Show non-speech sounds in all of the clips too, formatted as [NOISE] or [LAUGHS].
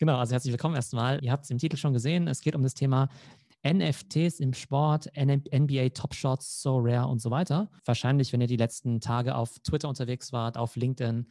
Genau, also herzlich willkommen erstmal. Ihr habt es im Titel schon gesehen. Es geht um das Thema NFTs im Sport, NBA Top Shots, So Rare und so weiter. Wahrscheinlich, wenn ihr die letzten Tage auf Twitter unterwegs wart, auf LinkedIn,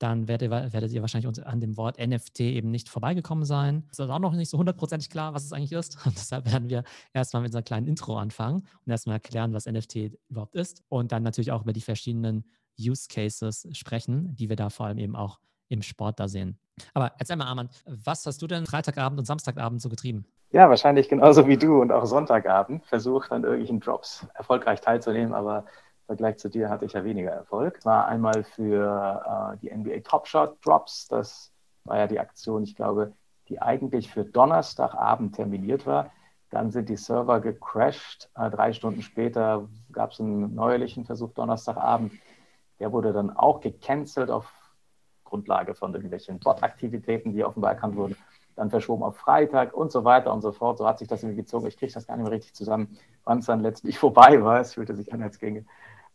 dann werdet, werdet ihr wahrscheinlich an dem Wort NFT eben nicht vorbeigekommen sein. Es ist auch noch nicht so hundertprozentig klar, was es eigentlich ist. Und [LAUGHS] deshalb werden wir erstmal mit einer kleinen Intro anfangen und erstmal erklären, was NFT überhaupt ist. Und dann natürlich auch über die verschiedenen Use Cases sprechen, die wir da vor allem eben auch im Sport da sehen. Aber erzähl mal, Arman, was hast du denn Freitagabend und Samstagabend so getrieben? Ja, wahrscheinlich genauso wie du und auch Sonntagabend. Versucht an irgendwelchen Drops erfolgreich teilzunehmen, aber Vergleich zu dir hatte ich ja weniger Erfolg. Es war einmal für äh, die NBA Top Shot Drops. Das war ja die Aktion, ich glaube, die eigentlich für Donnerstagabend terminiert war. Dann sind die Server gecrashed. Äh, drei Stunden später gab es einen neuerlichen Versuch Donnerstagabend. Der wurde dann auch gecancelt auf Grundlage von irgendwelchen Bot-Aktivitäten, die offenbar erkannt wurden. Dann verschoben auf Freitag und so weiter und so fort. So hat sich das irgendwie gezogen. Ich kriege das gar nicht mehr richtig zusammen, wann es dann letztlich [LAUGHS] vorbei war. Es fühlte sich an, als ginge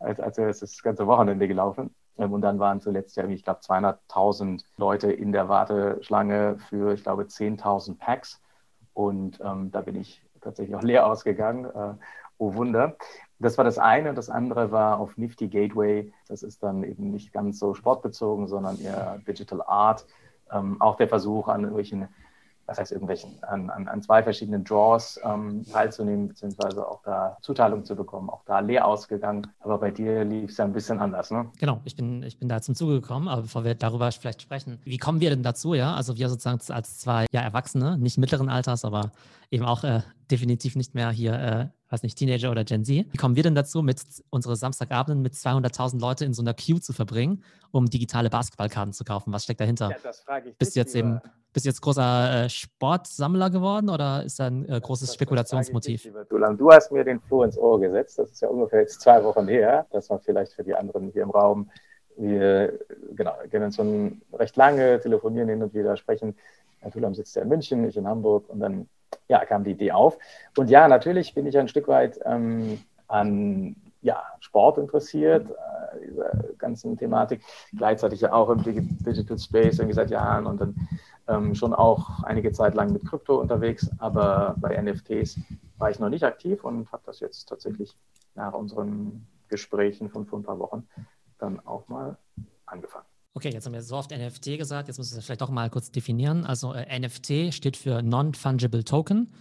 als, als wäre es das ganze Wochenende gelaufen. Ähm, und dann waren zuletzt ja, ich glaube, 200.000 Leute in der Warteschlange für, ich glaube, 10.000 Packs. Und ähm, da bin ich tatsächlich auch leer ausgegangen. Äh, oh Wunder. Das war das eine. Das andere war auf Nifty Gateway. Das ist dann eben nicht ganz so sportbezogen, sondern eher Digital Art. Ähm, auch der Versuch an irgendwelchen was heißt irgendwelchen, an, an, an zwei verschiedenen Draws ähm, teilzunehmen, beziehungsweise auch da Zuteilung zu bekommen, auch da leer ausgegangen. Aber bei dir lief es ja ein bisschen anders, ne? Genau, ich bin, ich bin da zum Zuge gekommen, aber bevor wir darüber vielleicht sprechen, wie kommen wir denn dazu, ja? Also wir sozusagen als zwei ja, Erwachsene, nicht mittleren Alters, aber eben auch äh, definitiv nicht mehr hier, äh, weiß nicht, Teenager oder Gen Z. Wie kommen wir denn dazu, mit unsere Samstagabenden mit 200.000 Leute in so einer Queue zu verbringen, um digitale Basketballkarten zu kaufen? Was steckt dahinter? Ja, das frage ich Bist du jetzt eben bist du jetzt großer äh, Sportsammler geworden oder ist da ein äh, großes das, Spekulationsmotiv? Dich, du hast mir den Floh ins Ohr gesetzt. Das ist ja ungefähr jetzt zwei Wochen her. Das war vielleicht für die anderen hier im Raum. Wir genau, kennen uns schon recht lange, telefonieren hin und wieder, sprechen. Herr Thulam sitzt ja in München, ich in Hamburg und dann ja, kam die Idee auf. Und ja, natürlich bin ich ein Stück weit ähm, an ja, Sport interessiert, äh, dieser ganzen Thematik. Gleichzeitig ja auch im Digital Space irgendwie seit Jahren und dann ähm, schon auch einige Zeit lang mit Krypto unterwegs, aber bei NFTs war ich noch nicht aktiv und habe das jetzt tatsächlich nach unseren Gesprächen von vor ein paar Wochen dann auch mal angefangen. Okay, jetzt haben wir so oft NFT gesagt, jetzt müssen wir vielleicht doch mal kurz definieren. Also äh, NFT steht für Non-Fungible Token.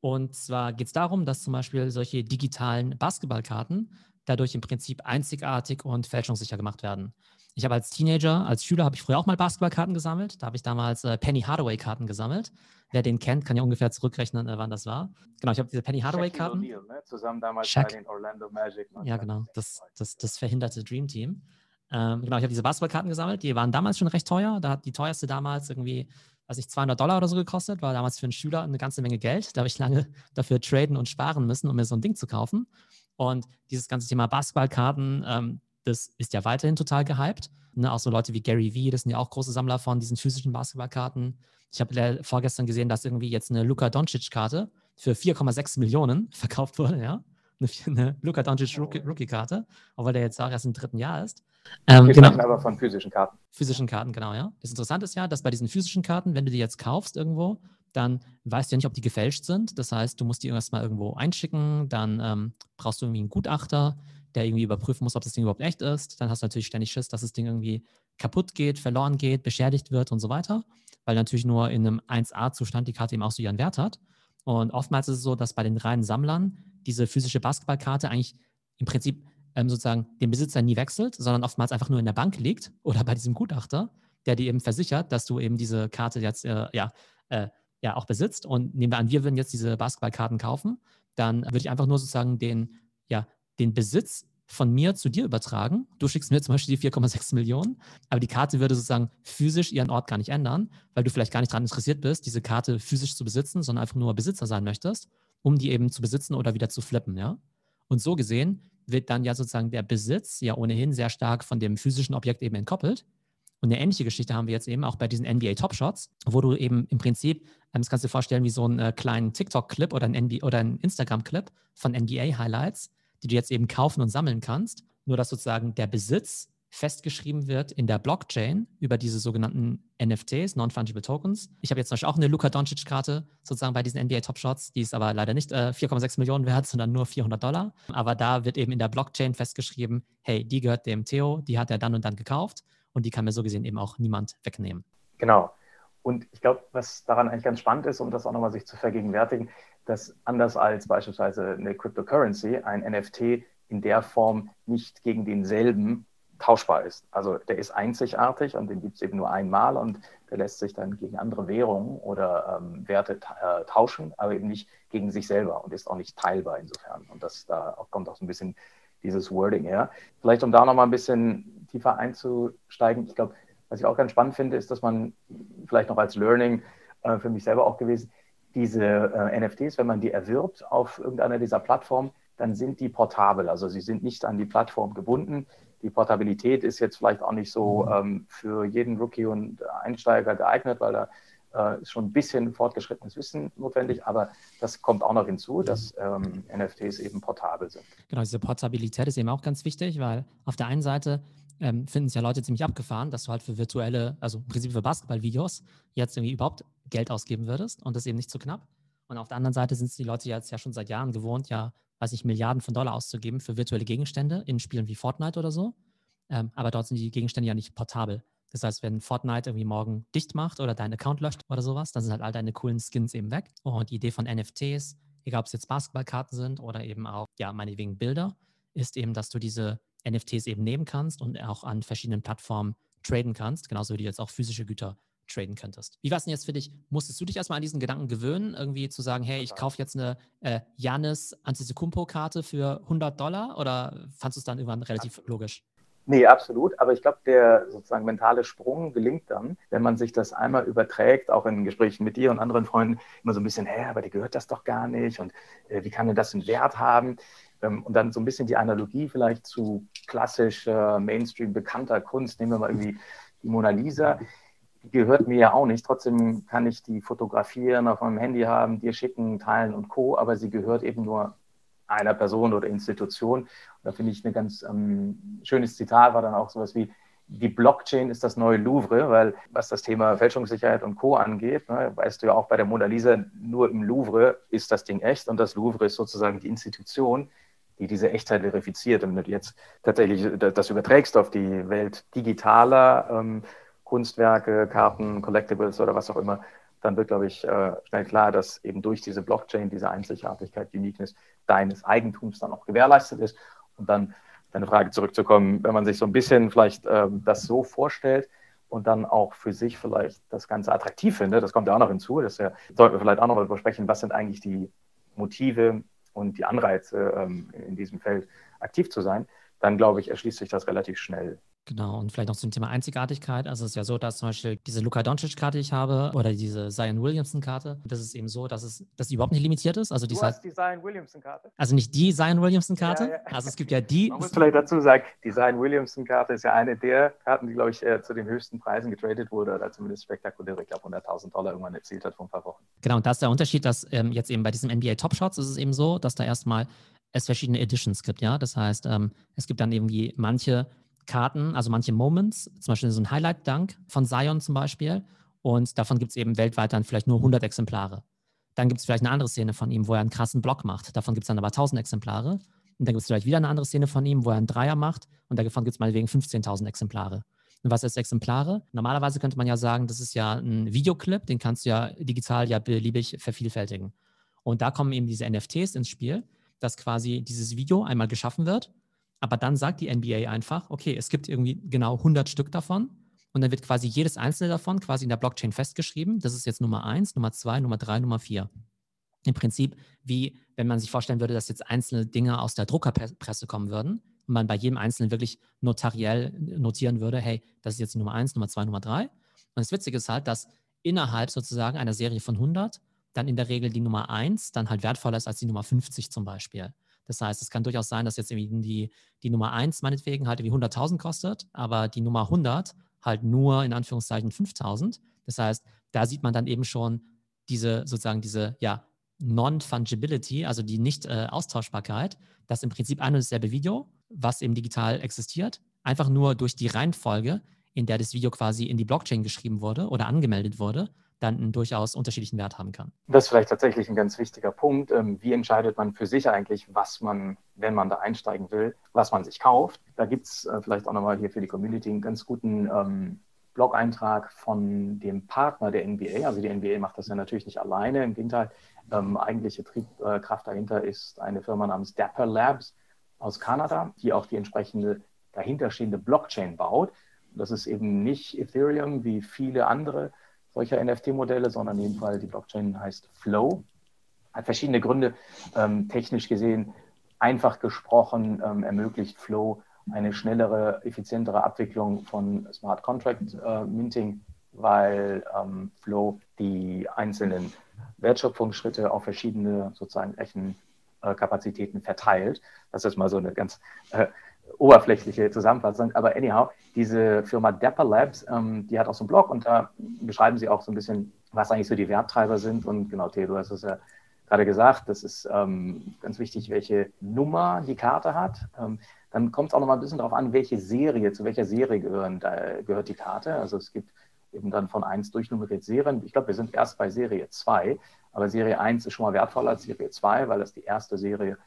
Und zwar geht es darum, dass zum Beispiel solche digitalen Basketballkarten dadurch im Prinzip einzigartig und fälschungssicher gemacht werden. Ich habe als Teenager, als Schüler, habe ich früher auch mal Basketballkarten gesammelt. Da habe ich damals äh, Penny Hardaway-Karten gesammelt. Wer den kennt, kann ja ungefähr zurückrechnen, äh, wann das war. Genau, ich habe diese Penny Hardaway-Karten. Ne? Zusammen damals Shaq. bei den Orlando Magic. Ja, genau, das, das, das verhinderte Dream Team. Ähm, genau, ich habe diese Basketballkarten gesammelt. Die waren damals schon recht teuer. Da hat die teuerste damals irgendwie, weiß ich, 200 Dollar oder so gekostet. War damals für einen Schüler eine ganze Menge Geld. Da habe ich lange [LAUGHS] dafür traden und sparen müssen, um mir so ein Ding zu kaufen. Und dieses ganze Thema Basketballkarten, ähm, das ist ja weiterhin total gehypt. Ne, auch so Leute wie Gary Vee, das sind ja auch große Sammler von diesen physischen Basketballkarten. Ich habe vorgestern gesehen, dass irgendwie jetzt eine Luka Doncic-Karte für 4,6 Millionen [LAUGHS] verkauft wurde, ja. Eine, eine Luka Doncic Rookie-Karte, obwohl der jetzt auch erst im dritten Jahr ist. Ähm, Wir genau. aber von physischen Karten. Physischen Karten, genau, ja. Das Interessante ist ja, dass bei diesen physischen Karten, wenn du die jetzt kaufst irgendwo, dann weißt du ja nicht, ob die gefälscht sind. Das heißt, du musst die erstmal irgendwo einschicken, dann ähm, brauchst du irgendwie einen Gutachter, der irgendwie überprüfen muss, ob das Ding überhaupt echt ist. Dann hast du natürlich ständig Schiss, dass das Ding irgendwie kaputt geht, verloren geht, beschädigt wird und so weiter, weil natürlich nur in einem 1A-Zustand die Karte eben auch so ihren Wert hat. Und oftmals ist es so, dass bei den reinen Sammlern diese physische Basketballkarte eigentlich im Prinzip ähm, sozusagen den Besitzer nie wechselt, sondern oftmals einfach nur in der Bank liegt oder bei diesem Gutachter, der dir eben versichert, dass du eben diese Karte jetzt äh, ja, äh, ja auch besitzt. Und nehmen wir an, wir würden jetzt diese Basketballkarten kaufen, dann würde ich einfach nur sozusagen den, ja, den Besitz von mir zu dir übertragen. Du schickst mir zum Beispiel die 4,6 Millionen, aber die Karte würde sozusagen physisch ihren Ort gar nicht ändern, weil du vielleicht gar nicht daran interessiert bist, diese Karte physisch zu besitzen, sondern einfach nur Besitzer sein möchtest, um die eben zu besitzen oder wieder zu flippen, ja. Und so gesehen wird dann ja sozusagen der Besitz ja ohnehin sehr stark von dem physischen Objekt eben entkoppelt. Und eine ähnliche Geschichte haben wir jetzt eben auch bei diesen NBA Top Shots, wo du eben im Prinzip, ähm, das kannst du dir vorstellen wie so einen äh, kleinen TikTok-Clip oder ein, oder ein Instagram-Clip von NBA-Highlights, die du jetzt eben kaufen und sammeln kannst. Nur dass sozusagen der Besitz festgeschrieben wird in der Blockchain über diese sogenannten NFTs, Non-Fungible Tokens. Ich habe jetzt zum Beispiel auch eine Luka Doncic-Karte sozusagen bei diesen NBA Top Shots. Die ist aber leider nicht äh, 4,6 Millionen wert, sondern nur 400 Dollar. Aber da wird eben in der Blockchain festgeschrieben, hey, die gehört dem Theo, die hat er dann und dann gekauft und die kann mir so gesehen eben auch niemand wegnehmen. Genau. Und ich glaube, was daran eigentlich ganz spannend ist, um das auch nochmal sich zu vergegenwärtigen, dass anders als beispielsweise eine Cryptocurrency ein NFT in der Form nicht gegen denselben tauschbar ist. Also der ist einzigartig und den gibt es eben nur einmal und der lässt sich dann gegen andere Währungen oder ähm, Werte äh, tauschen, aber eben nicht gegen sich selber und ist auch nicht teilbar insofern. Und das da kommt auch so ein bisschen dieses Wording her. Vielleicht um da nochmal ein bisschen tiefer einzusteigen, ich glaube, was ich auch ganz spannend finde, ist, dass man vielleicht noch als Learning äh, für mich selber auch gewesen, diese äh, NFTs, wenn man die erwirbt auf irgendeiner dieser Plattformen, dann sind die portabel. Also sie sind nicht an die Plattform gebunden die Portabilität ist jetzt vielleicht auch nicht so mhm. ähm, für jeden Rookie und Einsteiger geeignet, weil da äh, ist schon ein bisschen fortgeschrittenes Wissen notwendig, aber das kommt auch noch hinzu, dass ähm, NFTs eben portabel sind. Genau, diese Portabilität ist eben auch ganz wichtig, weil auf der einen Seite ähm, finden es ja Leute ziemlich abgefahren, dass du halt für virtuelle, also im Prinzip für Basketballvideos jetzt irgendwie überhaupt Geld ausgeben würdest und das eben nicht zu knapp. Und auf der anderen Seite sind es die Leute jetzt ja schon seit Jahren gewohnt, ja weiß ich, Milliarden von Dollar auszugeben für virtuelle Gegenstände in Spielen wie Fortnite oder so. Ähm, aber dort sind die Gegenstände ja nicht portabel. Das heißt, wenn Fortnite irgendwie morgen dicht macht oder deinen Account löscht oder sowas, dann sind halt all deine coolen Skins eben weg. Und die Idee von NFTs, egal ob es jetzt Basketballkarten sind oder eben auch, ja, meinetwegen Bilder, ist eben, dass du diese NFTs eben nehmen kannst und auch an verschiedenen Plattformen traden kannst, genauso wie du jetzt auch physische Güter traden könntest. Wie war es denn jetzt für dich? Musstest du dich erstmal an diesen Gedanken gewöhnen, irgendwie zu sagen, hey, ich kaufe jetzt eine äh, Janis Antetokounmpo-Karte für 100 Dollar oder fandest du es dann irgendwann relativ logisch? Nee, absolut. Aber ich glaube, der sozusagen mentale Sprung gelingt dann, wenn man sich das einmal überträgt, auch in Gesprächen mit dir und anderen Freunden, immer so ein bisschen, hä, aber dir gehört das doch gar nicht und äh, wie kann denn das einen Wert haben? Ähm, und dann so ein bisschen die Analogie vielleicht zu klassischer, Mainstream bekannter Kunst, nehmen wir mal irgendwie die Mona Lisa gehört mir ja auch nicht. Trotzdem kann ich die fotografieren, auf meinem Handy haben, dir schicken, teilen und Co. Aber sie gehört eben nur einer Person oder Institution. Und da finde ich ein ganz ähm, schönes Zitat war dann auch sowas wie, die Blockchain ist das neue Louvre, weil was das Thema Fälschungssicherheit und Co. angeht, ne, weißt du ja auch bei der Mona Lisa, nur im Louvre ist das Ding echt und das Louvre ist sozusagen die Institution, die diese Echtheit verifiziert. Und wenn du jetzt tatsächlich das überträgst auf die Welt digitaler, ähm, Kunstwerke, Karten, Collectibles oder was auch immer, dann wird, glaube ich, äh, schnell klar, dass eben durch diese Blockchain diese Einzigartigkeit, Uniqueness deines Eigentums dann auch gewährleistet ist. Und dann deine Frage zurückzukommen, wenn man sich so ein bisschen vielleicht ähm, das so vorstellt und dann auch für sich vielleicht das Ganze attraktiv findet, das kommt ja auch noch hinzu, das ja, sollten wir vielleicht auch noch mal besprechen, was sind eigentlich die Motive und die Anreize ähm, in diesem Feld aktiv zu sein, dann glaube ich, erschließt sich das relativ schnell. Genau, und vielleicht noch zum Thema Einzigartigkeit. Also es ist ja so, dass zum Beispiel diese Luka Doncic-Karte, die ich habe, oder diese Zion Williamson-Karte, das ist eben so, dass es dass die überhaupt nicht limitiert ist. Also die du hast die Zion Williamson-Karte? Also nicht die Zion Williamson-Karte. Ja, ja. Also es gibt ja die. Man muss vielleicht dazu sagen, die Zion Williamson-Karte ist ja eine der Karten, die, glaube ich, äh, zu den höchsten Preisen getradet wurde oder zumindest spektakulär, ich glaube, 100.000 Dollar irgendwann erzielt hat vor ein paar Wochen. Genau, und da ist der Unterschied, dass ähm, jetzt eben bei diesen NBA Top Shots ist es eben so, dass da erstmal es verschiedene Editions gibt, ja. Das heißt, ähm, es gibt dann irgendwie manche Karten, also manche Moments, zum Beispiel so ein Highlight-Dunk von Zion zum Beispiel. Und davon gibt es eben weltweit dann vielleicht nur 100 Exemplare. Dann gibt es vielleicht eine andere Szene von ihm, wo er einen krassen Block macht. Davon gibt es dann aber 1000 Exemplare. Und dann gibt es vielleicht wieder eine andere Szene von ihm, wo er einen Dreier macht. Und davon gibt es meinetwegen 15.000 Exemplare. Und was ist Exemplare? Normalerweise könnte man ja sagen, das ist ja ein Videoclip, den kannst du ja digital ja beliebig vervielfältigen. Und da kommen eben diese NFTs ins Spiel, dass quasi dieses Video einmal geschaffen wird aber dann sagt die NBA einfach, okay, es gibt irgendwie genau 100 Stück davon und dann wird quasi jedes einzelne davon quasi in der Blockchain festgeschrieben. Das ist jetzt Nummer 1, Nummer 2, Nummer 3, Nummer 4. Im Prinzip wie, wenn man sich vorstellen würde, dass jetzt einzelne Dinge aus der Druckerpresse kommen würden und man bei jedem einzelnen wirklich notariell notieren würde, hey, das ist jetzt Nummer 1, Nummer 2, Nummer 3. Und das Witzige ist halt, dass innerhalb sozusagen einer Serie von 100 dann in der Regel die Nummer 1 dann halt wertvoller ist als die Nummer 50 zum Beispiel. Das heißt, es kann durchaus sein, dass jetzt irgendwie die, die Nummer 1 meinetwegen halt irgendwie 100.000 kostet, aber die Nummer 100 halt nur in Anführungszeichen 5.000. Das heißt, da sieht man dann eben schon diese sozusagen diese ja, Non-Fungibility, also die Nicht-Austauschbarkeit, dass im Prinzip ein und dasselbe Video, was eben digital existiert, einfach nur durch die Reihenfolge, in der das Video quasi in die Blockchain geschrieben wurde oder angemeldet wurde, dann einen durchaus unterschiedlichen Wert haben kann. Das ist vielleicht tatsächlich ein ganz wichtiger Punkt. Ähm, wie entscheidet man für sich eigentlich, was man, wenn man da einsteigen will, was man sich kauft? Da gibt es äh, vielleicht auch nochmal hier für die Community einen ganz guten ähm, Blog-Eintrag von dem Partner der NBA. Also die NBA macht das ja natürlich nicht alleine. Im Gegenteil, ähm, eigentliche Triebkraft dahinter ist eine Firma namens Dapper Labs aus Kanada, die auch die entsprechende dahinterstehende Blockchain baut. Das ist eben nicht Ethereum wie viele andere solcher NFT-Modelle, sondern in dem Fall die Blockchain heißt Flow. Hat verschiedene Gründe. Ähm, technisch gesehen, einfach gesprochen, ähm, ermöglicht Flow eine schnellere, effizientere Abwicklung von Smart Contract äh, Minting, weil ähm, Flow die einzelnen Wertschöpfungsschritte auf verschiedene sozusagen Rechenkapazitäten verteilt. Das ist mal so eine ganz äh, oberflächliche Zusammenfassung. Aber anyhow, diese Firma Dapper Labs, ähm, die hat auch so einen Blog und da beschreiben sie auch so ein bisschen, was eigentlich so die Werttreiber sind. Und genau, Theodor, hast es ja gerade gesagt, das ist ähm, ganz wichtig, welche Nummer die Karte hat. Ähm, dann kommt es auch noch mal ein bisschen darauf an, welche Serie, zu welcher Serie gehören, da, gehört die Karte. Also es gibt eben dann von 1 durchnummeriert Serien. Ich glaube, wir sind erst bei Serie 2, aber Serie 1 ist schon mal wertvoller als Serie 2, weil das die erste Serie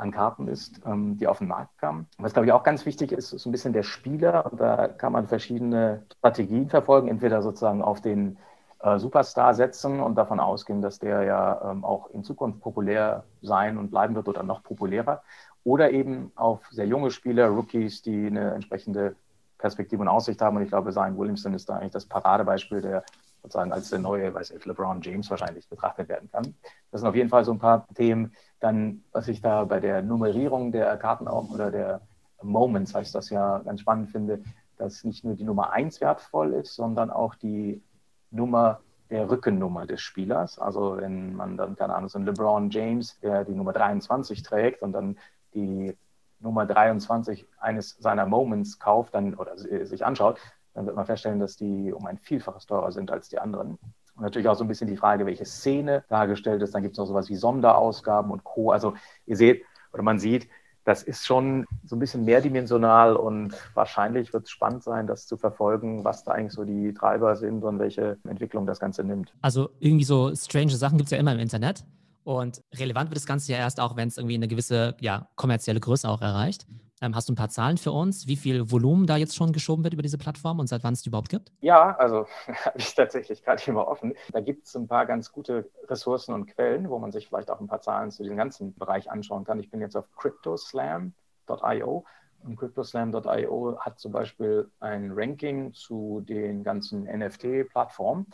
an Karten ist, ähm, die auf den Markt kam. Was, glaube ich, auch ganz wichtig ist, ist ein bisschen der Spieler. Und da kann man verschiedene Strategien verfolgen. Entweder sozusagen auf den äh, Superstar setzen und davon ausgehen, dass der ja ähm, auch in Zukunft populär sein und bleiben wird oder noch populärer. Oder eben auf sehr junge Spieler, Rookies, die eine entsprechende Perspektive und Aussicht haben. Und ich glaube, Zion Williamson ist da eigentlich das Paradebeispiel, der sozusagen als der neue, weiß ich, LeBron James wahrscheinlich betrachtet werden kann. Das sind auf jeden Fall so ein paar Themen. Dann, was ich da bei der Nummerierung der Karten auch oder der Moments, heißt das ja, ganz spannend finde, dass nicht nur die Nummer 1 wertvoll ist, sondern auch die Nummer der Rückennummer des Spielers. Also wenn man dann, keine Ahnung, so ein LeBron James, der die Nummer 23 trägt und dann die Nummer 23 eines seiner Moments kauft dann, oder sich anschaut, dann wird man feststellen, dass die um ein Vielfaches teurer sind als die anderen. Und natürlich auch so ein bisschen die Frage, welche Szene dargestellt ist. Dann gibt es noch sowas wie Sonderausgaben und Co. Also ihr seht oder man sieht, das ist schon so ein bisschen mehrdimensional und wahrscheinlich wird es spannend sein, das zu verfolgen, was da eigentlich so die Treiber sind und welche Entwicklung das Ganze nimmt. Also irgendwie so strange Sachen gibt es ja immer im Internet. Und relevant wird das Ganze ja erst auch, wenn es irgendwie eine gewisse ja, kommerzielle Größe auch erreicht. Ähm, hast du ein paar Zahlen für uns, wie viel Volumen da jetzt schon geschoben wird über diese Plattform und seit wann es die überhaupt gibt? Ja, also [LAUGHS] habe ich tatsächlich gerade immer offen. Da gibt es ein paar ganz gute Ressourcen und Quellen, wo man sich vielleicht auch ein paar Zahlen zu diesem ganzen Bereich anschauen kann. Ich bin jetzt auf cryptoslam.io und cryptoslam.io hat zum Beispiel ein Ranking zu den ganzen NFT-Plattformen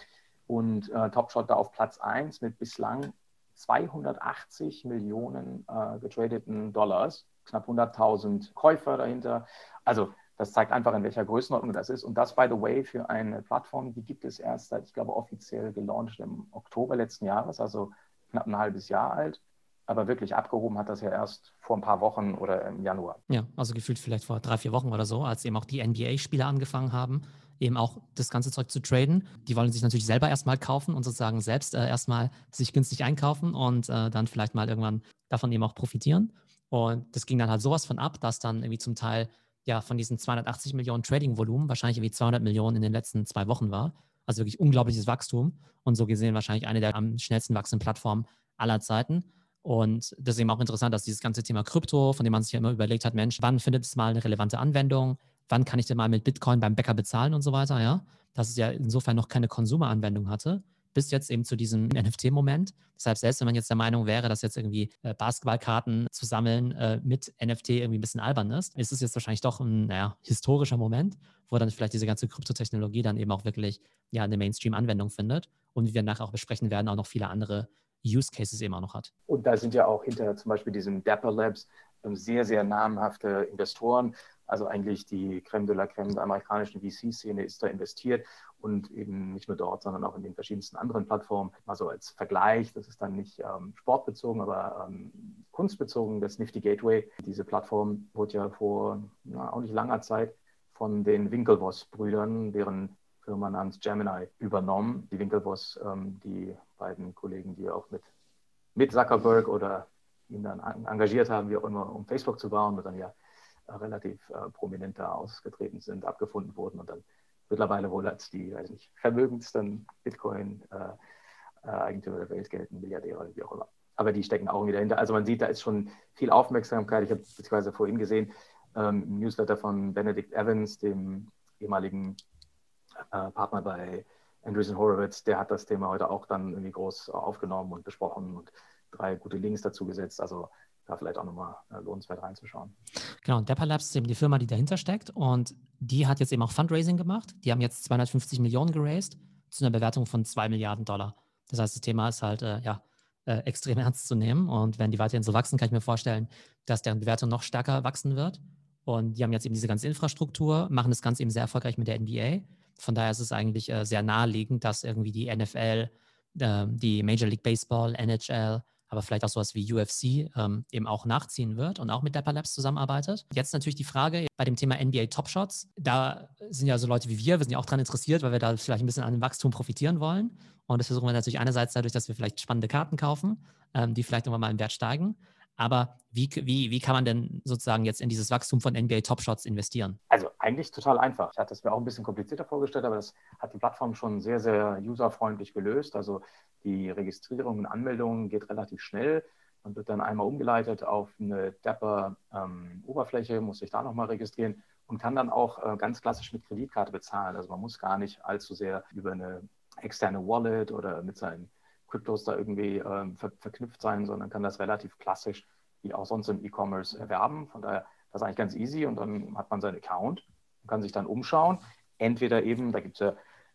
und äh, Topshot da auf Platz 1 mit bislang 280 Millionen äh, getradeten Dollars knapp 100.000 Käufer dahinter. Also das zeigt einfach, in welcher Größenordnung das ist. Und das, by the way, für eine Plattform, die gibt es erst seit, ich glaube, offiziell gelauncht im Oktober letzten Jahres, also knapp ein halbes Jahr alt. Aber wirklich abgehoben hat das ja erst vor ein paar Wochen oder im Januar. Ja, also gefühlt vielleicht vor drei, vier Wochen oder so, als eben auch die NBA-Spieler angefangen haben, eben auch das ganze Zeug zu traden. Die wollen sich natürlich selber erstmal kaufen und sozusagen selbst äh, erstmal sich günstig einkaufen und äh, dann vielleicht mal irgendwann davon eben auch profitieren. Und das ging dann halt sowas von ab, dass dann irgendwie zum Teil ja von diesen 280 Millionen Trading-Volumen wahrscheinlich irgendwie 200 Millionen in den letzten zwei Wochen war. Also wirklich unglaubliches Wachstum und so gesehen wahrscheinlich eine der am schnellsten wachsenden Plattformen aller Zeiten. Und eben auch interessant, dass dieses ganze Thema Krypto, von dem man sich ja immer überlegt hat, Mensch, wann findet es mal eine relevante Anwendung? Wann kann ich denn mal mit Bitcoin beim Bäcker bezahlen und so weiter, ja? Dass es ja insofern noch keine Konsumeranwendung hatte bis jetzt eben zu diesem [LAUGHS] NFT-Moment. Deshalb, selbst wenn man jetzt der Meinung wäre, dass jetzt irgendwie äh, Basketballkarten zu sammeln äh, mit NFT irgendwie ein bisschen albern ist, ist es jetzt wahrscheinlich doch ein naja, historischer Moment, wo dann vielleicht diese ganze Kryptotechnologie dann eben auch wirklich ja, eine Mainstream-Anwendung findet und wie wir nachher auch besprechen werden, auch noch viele andere Use Cases eben auch noch hat. Und da sind ja auch hinter zum Beispiel diesem Dapper Labs ähm, sehr, sehr namhafte Investoren. Also eigentlich die Creme de la Creme der amerikanischen VC-Szene ist da investiert und eben nicht nur dort, sondern auch in den verschiedensten anderen Plattformen. Mal so als Vergleich, das ist dann nicht ähm, sportbezogen, aber ähm, kunstbezogen, das Nifty Gateway. Diese Plattform wurde ja vor na, auch nicht langer Zeit von den Winklevoss-Brüdern, deren Firma namens Gemini, übernommen. Die Winklevoss, ähm, die beiden Kollegen, die auch mit, mit Zuckerberg oder ihn dann engagiert haben, wie auch immer, um Facebook zu bauen und dann ja relativ äh, prominent da ausgetreten sind, abgefunden wurden und dann mittlerweile wohl als die, weiß nicht, vermögendsten Bitcoin-Eigentümer der Welt gelten, Milliardäre, wie auch immer. Aber die stecken auch wieder dahinter. Also man sieht, da ist schon viel Aufmerksamkeit. Ich habe beziehungsweise vorhin gesehen, ähm, Newsletter von Benedict Evans, dem ehemaligen äh, Partner bei Andreessen Horowitz, der hat das Thema heute auch dann irgendwie groß aufgenommen und besprochen und drei gute Links dazu gesetzt. Also da vielleicht auch nochmal äh, lohnenswert reinzuschauen. Genau, Dapper Labs ist eben die Firma, die dahinter steckt und die hat jetzt eben auch Fundraising gemacht. Die haben jetzt 250 Millionen geraced zu einer Bewertung von 2 Milliarden Dollar. Das heißt, das Thema ist halt, äh, ja, äh, extrem [LAUGHS] ernst zu nehmen und wenn die weiterhin so wachsen, kann ich mir vorstellen, dass deren Bewertung noch stärker wachsen wird. Und die haben jetzt eben diese ganze Infrastruktur, machen das Ganze eben sehr erfolgreich mit der NBA. Von daher ist es eigentlich äh, sehr naheliegend, dass irgendwie die NFL, äh, die Major League Baseball, NHL, aber vielleicht auch sowas wie UFC ähm, eben auch nachziehen wird und auch mit Dapper Labs zusammenarbeitet. Jetzt natürlich die Frage bei dem Thema NBA Top Shots. Da sind ja so Leute wie wir, wir sind ja auch daran interessiert, weil wir da vielleicht ein bisschen an dem Wachstum profitieren wollen. Und das versuchen wir natürlich einerseits dadurch, dass wir vielleicht spannende Karten kaufen, ähm, die vielleicht irgendwann mal im Wert steigen. Aber wie, wie, wie kann man denn sozusagen jetzt in dieses Wachstum von NBA Top Shots investieren? Also eigentlich total einfach. Ich hatte es mir auch ein bisschen komplizierter vorgestellt, aber das hat die Plattform schon sehr, sehr userfreundlich gelöst. Also die Registrierung und Anmeldung geht relativ schnell. Man wird dann einmal umgeleitet auf eine Dapper-Oberfläche, ähm, muss sich da nochmal registrieren und kann dann auch äh, ganz klassisch mit Kreditkarte bezahlen. Also man muss gar nicht allzu sehr über eine externe Wallet oder mit seinen Kryptos da irgendwie äh, ver verknüpft sein, sondern kann das relativ klassisch wie auch sonst im E-Commerce erwerben. Von daher das ist eigentlich ganz easy und dann hat man seinen Account und kann sich dann umschauen. Entweder eben, da gibt es ja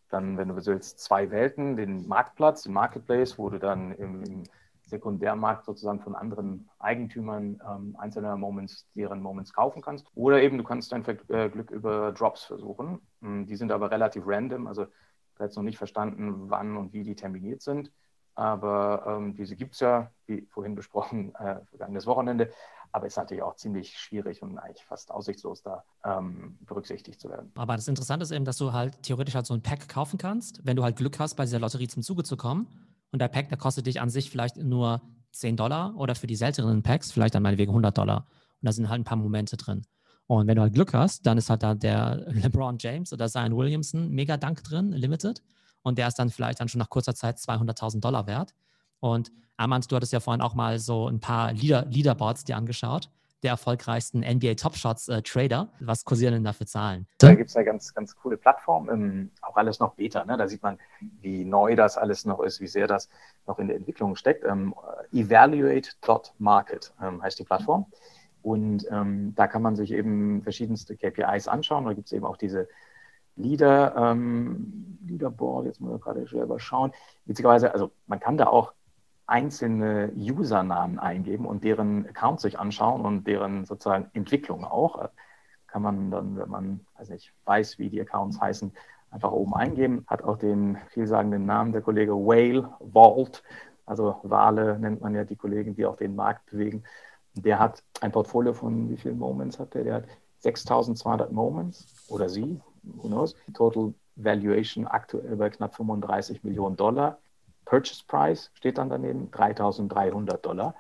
dann, wenn du willst, zwei Welten, den Marktplatz, den Marketplace, wo du dann im, im Sekundärmarkt sozusagen von anderen Eigentümern ähm, einzelner Moments, deren Moments kaufen kannst. Oder eben du kannst dein äh, Glück über Drops versuchen. Hm, die sind aber relativ random, also ich habe jetzt noch nicht verstanden, wann und wie die terminiert sind. Aber ähm, diese gibt es ja, wie vorhin besprochen, äh, vergangenes Wochenende. Aber ist natürlich auch ziemlich schwierig und eigentlich fast aussichtslos, da ähm, berücksichtigt zu werden. Aber das Interessante ist eben, dass du halt theoretisch halt so ein Pack kaufen kannst, wenn du halt Glück hast, bei dieser Lotterie zum Zuge zu kommen. Und der Pack, der kostet dich an sich vielleicht nur 10 Dollar oder für die seltenen Packs vielleicht dann meinetwegen 100 Dollar. Und da sind halt ein paar Momente drin. Und wenn du halt Glück hast, dann ist halt da der [LAUGHS] LeBron James oder Zion Williamson mega Dank drin, Limited und der ist dann vielleicht dann schon nach kurzer Zeit 200.000 Dollar wert. Und Armand, du hattest ja vorhin auch mal so ein paar Leader Leaderboards dir angeschaut der erfolgreichsten NBA Top Shots äh, Trader. Was kursieren denn da für Zahlen? Da gibt es eine ganz, ganz coole Plattform, ähm, auch alles noch Beta. Ne? Da sieht man, wie neu das alles noch ist, wie sehr das noch in der Entwicklung steckt. Ähm, Evaluate.market ähm, heißt die Plattform. Und ähm, da kann man sich eben verschiedenste KPIs anschauen. Da gibt es eben auch diese Leader, ähm, Leaderboard, jetzt muss ich gerade selber schauen. Witzigerweise, also man kann da auch einzelne Usernamen eingeben und deren Account sich anschauen und deren sozusagen Entwicklung auch. Kann man dann, wenn man weiß nicht, weiß, wie die Accounts heißen, einfach oben eingeben. Hat auch den vielsagenden Namen der Kollege Whale Vault, also Wale nennt man ja die Kollegen, die auch den Markt bewegen. Der hat ein Portfolio von wie vielen Moments hat der? Der hat 6200 Moments oder sie, who knows. Total Valuation aktuell bei knapp 35 Millionen Dollar. Purchase Price steht dann daneben 3300 Dollar.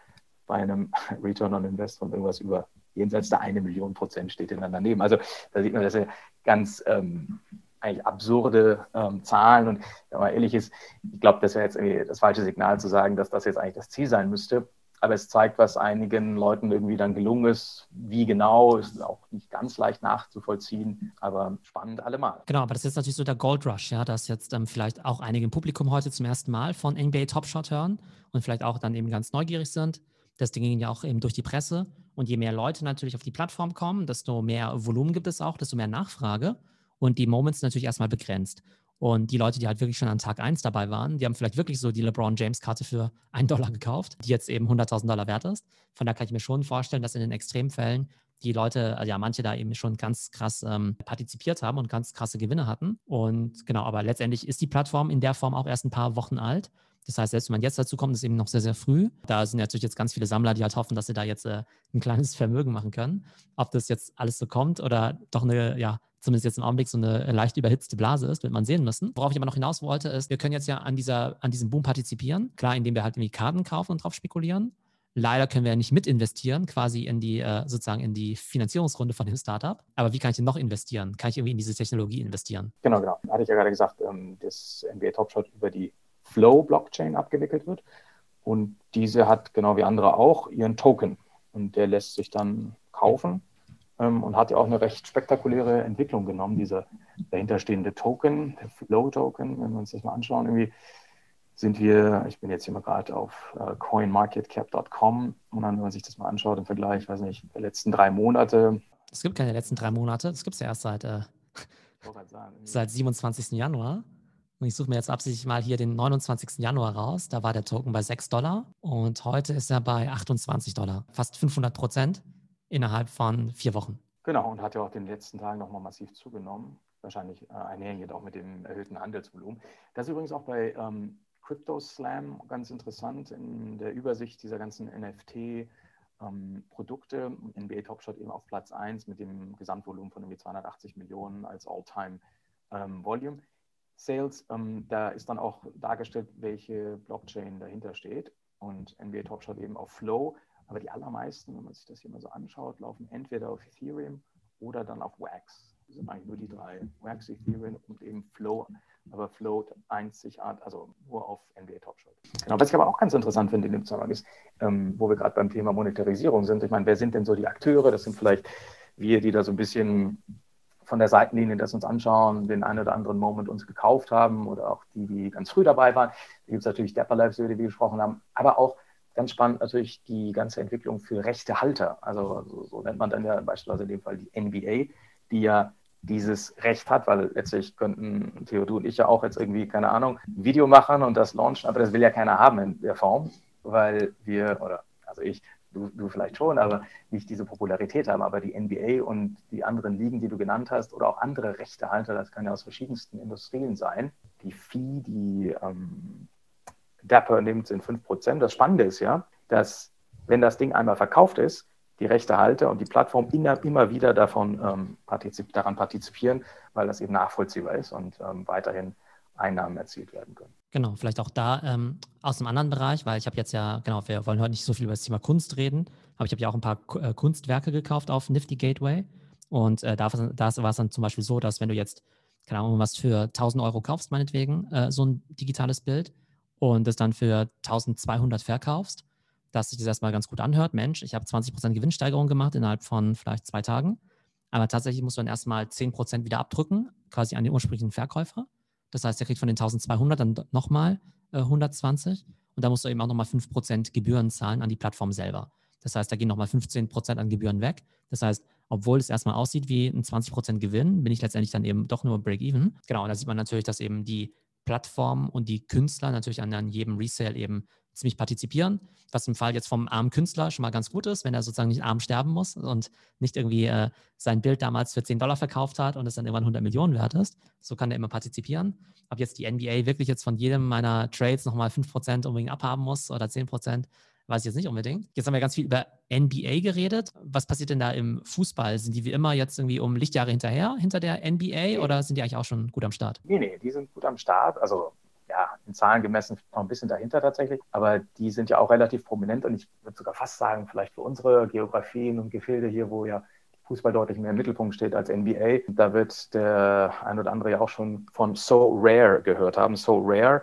Bei einem [LAUGHS] Return on Invest von irgendwas über jenseits der eine Million Prozent steht dann daneben. Also da sieht man, dass er ganz ähm, eigentlich absurde ähm, Zahlen und wenn man ehrlich ist, ich glaube, das wäre jetzt irgendwie das falsche Signal zu sagen, dass das jetzt eigentlich das Ziel sein müsste aber es zeigt, was einigen Leuten irgendwie dann gelungen ist. Wie genau, ist auch nicht ganz leicht nachzuvollziehen, aber spannend allemal. Genau, aber das ist natürlich so der Gold Rush, ja, dass jetzt ähm, vielleicht auch einige im Publikum heute zum ersten Mal von NBA Top Shot hören und vielleicht auch dann eben ganz neugierig sind. Das Ding ging ja auch eben durch die Presse. Und je mehr Leute natürlich auf die Plattform kommen, desto mehr Volumen gibt es auch, desto mehr Nachfrage. Und die Moments natürlich erstmal begrenzt. Und die Leute, die halt wirklich schon an Tag 1 dabei waren, die haben vielleicht wirklich so die LeBron James-Karte für [LAUGHS] einen Dollar gekauft, die jetzt eben 100.000 Dollar wert ist. Von da kann ich mir schon vorstellen, dass in den Extremfällen die Leute, also ja, manche da eben schon ganz krass ähm, partizipiert haben und ganz krasse Gewinne hatten. Und genau, aber letztendlich ist die Plattform in der Form auch erst ein paar Wochen alt. Das heißt, selbst wenn man jetzt dazu kommt, ist eben noch sehr, sehr früh. Da sind natürlich jetzt ganz viele Sammler, die halt hoffen, dass sie da jetzt äh, ein kleines [LAUGHS] Vermögen machen können. Ob das jetzt alles so kommt oder doch eine, ja, zumindest jetzt im Augenblick so eine leicht überhitzte Blase ist, wird man sehen müssen. Worauf ich aber noch hinaus wollte, ist, wir können jetzt ja an, dieser, an diesem Boom partizipieren. Klar, indem wir halt irgendwie Karten kaufen und drauf spekulieren. leider können wir ja nicht mit investieren, quasi in die, äh, sozusagen in die Finanzierungsrunde von dem Startup. Aber wie kann ich denn noch investieren? Kann ich irgendwie in diese Technologie investieren? Genau, genau. Hatte ich ja gerade gesagt, ähm, dass NBA Topshot über die Flow-Blockchain abgewickelt wird. Und diese hat genau wie andere auch ihren Token. Und der lässt sich dann kaufen und hat ja auch eine recht spektakuläre Entwicklung genommen, dieser dahinterstehende Token, der Flow-Token, wenn wir uns das mal anschauen, irgendwie sind wir, ich bin jetzt hier mal gerade auf äh, coinmarketcap.com und dann, wenn man sich das mal anschaut im Vergleich, weiß nicht, der letzten drei Monate. Es gibt keine letzten drei Monate, das gibt es ja erst seit, äh, seit 27. Januar. Und ich suche mir jetzt absichtlich mal hier den 29. Januar raus. Da war der Token bei 6 Dollar und heute ist er bei 28 Dollar. Fast 500 Prozent innerhalb von vier Wochen. Genau, und hat ja auch in den letzten Tagen nochmal massiv zugenommen. Wahrscheinlich äh, einhergehend auch mit dem erhöhten Handelsvolumen. Das ist übrigens auch bei ähm, Crypto Slam ganz interessant in der Übersicht dieser ganzen NFT. Ähm, Produkte, NBA Topshot eben auf Platz 1 mit dem Gesamtvolumen von irgendwie 280 Millionen als All-Time ähm, Volume. Sales, ähm, da ist dann auch dargestellt, welche Blockchain dahinter steht. Und NBA Topshot eben auf Flow. Aber die allermeisten, wenn man sich das hier mal so anschaut, laufen entweder auf Ethereum oder dann auf Wax. Das sind eigentlich nur die drei. Wax, Ethereum und eben Flow. Aber Float einzigartig, also nur auf NBA Topshot. Genau, was ich aber auch ganz interessant finde in dem Zusammenhang ist, ähm, wo wir gerade beim Thema Monetarisierung sind. Ich meine, wer sind denn so die Akteure? Das sind vielleicht wir, die da so ein bisschen von der Seitenlinie das uns anschauen, den einen oder anderen Moment uns gekauft haben oder auch die, die ganz früh dabei waren. Da gibt es natürlich Dapper Labs, über die wir gesprochen haben, aber auch ganz spannend natürlich die ganze Entwicklung für Rechtehalter. Also so, so nennt man dann ja beispielsweise in dem Fall die NBA, die ja dieses Recht hat, weil letztlich könnten Theodor und ich ja auch jetzt irgendwie, keine Ahnung, ein Video machen und das launchen, aber das will ja keiner haben in der Form, weil wir, oder also ich, du, du vielleicht schon, aber nicht diese Popularität haben. Aber die NBA und die anderen Ligen, die du genannt hast, oder auch andere Rechtehalter, das kann ja aus verschiedensten Industrien sein. Die Fee, die ähm, Dapper nimmt, sind 5%. Das Spannende ist ja, dass wenn das Ding einmal verkauft ist, die Rechtehalter und die Plattform immer, wieder davon ähm, partizip daran partizipieren, weil das eben nachvollziehbar ist und ähm, weiterhin Einnahmen erzielt werden können. Genau, vielleicht auch da ähm, aus einem anderen Bereich, weil ich habe jetzt ja, genau, wir wollen heute nicht so viel über das Thema Kunst reden, aber ich habe ja auch ein paar äh, Kunstwerke gekauft auf Nifty Gateway. Und äh, da, da war es dann zum Beispiel so, dass wenn du jetzt, keine Ahnung, was für 1000 Euro kaufst, meinetwegen, äh, so ein digitales Bild und es dann für 1200 verkaufst, dass sich das erstmal ganz gut anhört. Mensch, ich habe 20% Gewinnsteigerung gemacht innerhalb von vielleicht zwei Tagen. Aber tatsächlich musst du dann erstmal 10% wieder abdrücken, quasi an den ursprünglichen Verkäufer. Das heißt, er kriegt von den 1200 dann nochmal äh, 120 und da musst du eben auch nochmal 5% Gebühren zahlen an die Plattform selber. Das heißt, da gehen nochmal 15% an Gebühren weg. Das heißt, obwohl es erstmal aussieht wie ein 20% Gewinn, bin ich letztendlich dann eben doch nur Break-Even. Genau, und da sieht man natürlich, dass eben die Plattform und die Künstler natürlich an, an jedem Resale eben ziemlich partizipieren, was im Fall jetzt vom armen Künstler schon mal ganz gut ist, wenn er sozusagen nicht arm sterben muss und nicht irgendwie äh, sein Bild damals für 10 Dollar verkauft hat und es dann irgendwann 100 Millionen wert ist. So kann er immer partizipieren. Ob jetzt die NBA wirklich jetzt von jedem meiner Trades nochmal 5% unbedingt abhaben muss oder 10%, weiß ich jetzt nicht unbedingt. Jetzt haben wir ganz viel über NBA geredet. Was passiert denn da im Fußball? Sind die wie immer jetzt irgendwie um Lichtjahre hinterher, hinter der NBA oder sind die eigentlich auch schon gut am Start? Nee, nee, die sind gut am Start. Also ja, in Zahlen gemessen noch ein bisschen dahinter tatsächlich. Aber die sind ja auch relativ prominent und ich würde sogar fast sagen, vielleicht für unsere Geografien und Gefilde hier, wo ja Fußball deutlich mehr im Mittelpunkt steht als NBA. Da wird der ein oder andere ja auch schon von So Rare gehört haben. So Rare,